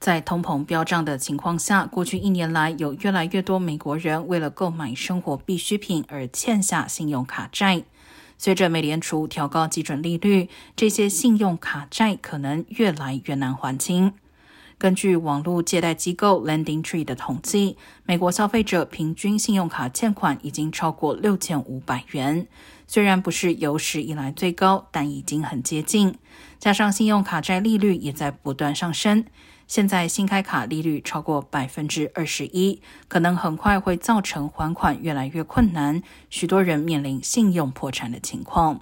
在通膨飙涨的情况下，过去一年来有越来越多美国人为了购买生活必需品而欠下信用卡债。随着美联储调高基准利率，这些信用卡债可能越来越难还清。根据网络借贷机构 Lending Tree 的统计，美国消费者平均信用卡欠款已经超过六千五百元。虽然不是有史以来最高，但已经很接近。加上信用卡债利率也在不断上升，现在新开卡利率超过百分之二十一，可能很快会造成还款越来越困难，许多人面临信用破产的情况。